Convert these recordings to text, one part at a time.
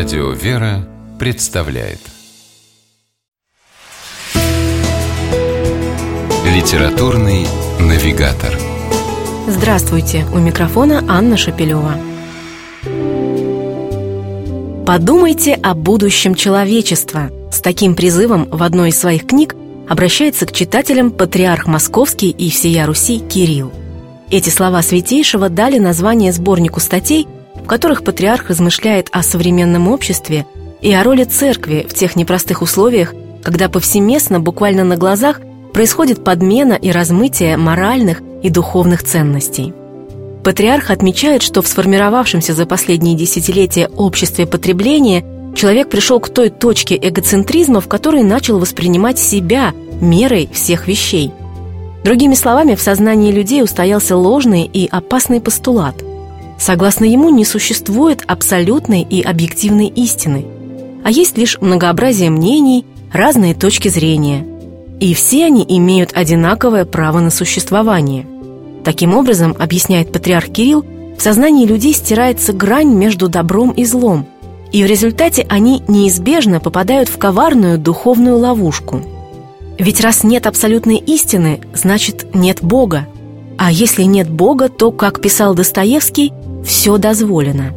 Радио «Вера» представляет Литературный навигатор Здравствуйте! У микрофона Анна Шапилева. Подумайте о будущем человечества. С таким призывом в одной из своих книг обращается к читателям патриарх Московский и всея Руси Кирилл. Эти слова Святейшего дали название сборнику статей – которых патриарх размышляет о современном обществе и о роли церкви в тех непростых условиях, когда повсеместно, буквально на глазах, происходит подмена и размытие моральных и духовных ценностей. Патриарх отмечает, что в сформировавшемся за последние десятилетия обществе потребления человек пришел к той точке эгоцентризма, в которой начал воспринимать себя мерой всех вещей. Другими словами, в сознании людей устоялся ложный и опасный постулат – Согласно ему, не существует абсолютной и объективной истины, а есть лишь многообразие мнений, разные точки зрения. И все они имеют одинаковое право на существование. Таким образом, объясняет патриарх Кирилл, в сознании людей стирается грань между добром и злом, и в результате они неизбежно попадают в коварную духовную ловушку. Ведь раз нет абсолютной истины, значит нет Бога. А если нет Бога, то, как писал Достоевский, все дозволено.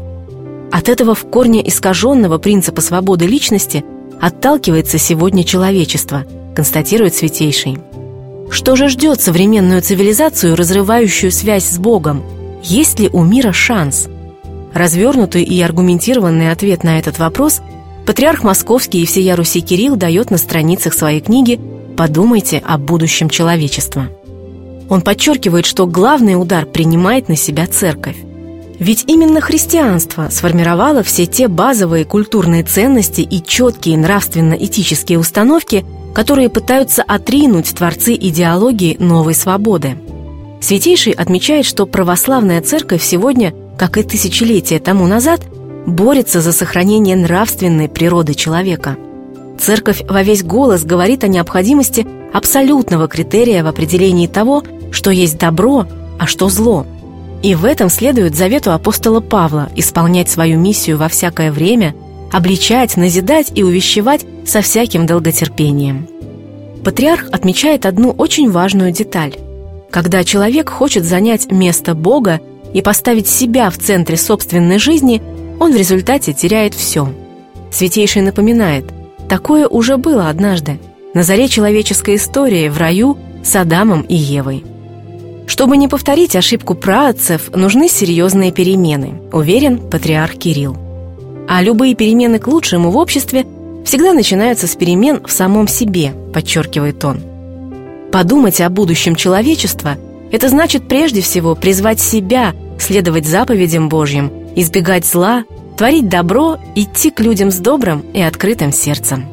От этого в корне искаженного принципа свободы личности отталкивается сегодня человечество, констатирует Святейший. Что же ждет современную цивилизацию, разрывающую связь с Богом? Есть ли у мира шанс? Развернутый и аргументированный ответ на этот вопрос патриарх Московский и всея Руси Кирилл дает на страницах своей книги «Подумайте о будущем человечества». Он подчеркивает, что главный удар принимает на себя церковь. Ведь именно христианство сформировало все те базовые культурные ценности и четкие нравственно-этические установки, которые пытаются отринуть творцы идеологии новой свободы. Святейший отмечает, что православная церковь сегодня, как и тысячелетия тому назад, борется за сохранение нравственной природы человека. Церковь во весь голос говорит о необходимости абсолютного критерия в определении того, что есть добро, а что зло – и в этом следует завету апостола Павла исполнять свою миссию во всякое время, обличать, назидать и увещевать со всяким долготерпением. Патриарх отмечает одну очень важную деталь. Когда человек хочет занять место Бога и поставить себя в центре собственной жизни, он в результате теряет все. Святейший напоминает, такое уже было однажды, на заре человеческой истории в раю с Адамом и Евой – чтобы не повторить ошибку праотцев, нужны серьезные перемены, уверен патриарх Кирилл. А любые перемены к лучшему в обществе всегда начинаются с перемен в самом себе, подчеркивает он. Подумать о будущем человечества – это значит прежде всего призвать себя, следовать заповедям Божьим, избегать зла, творить добро, идти к людям с добрым и открытым сердцем.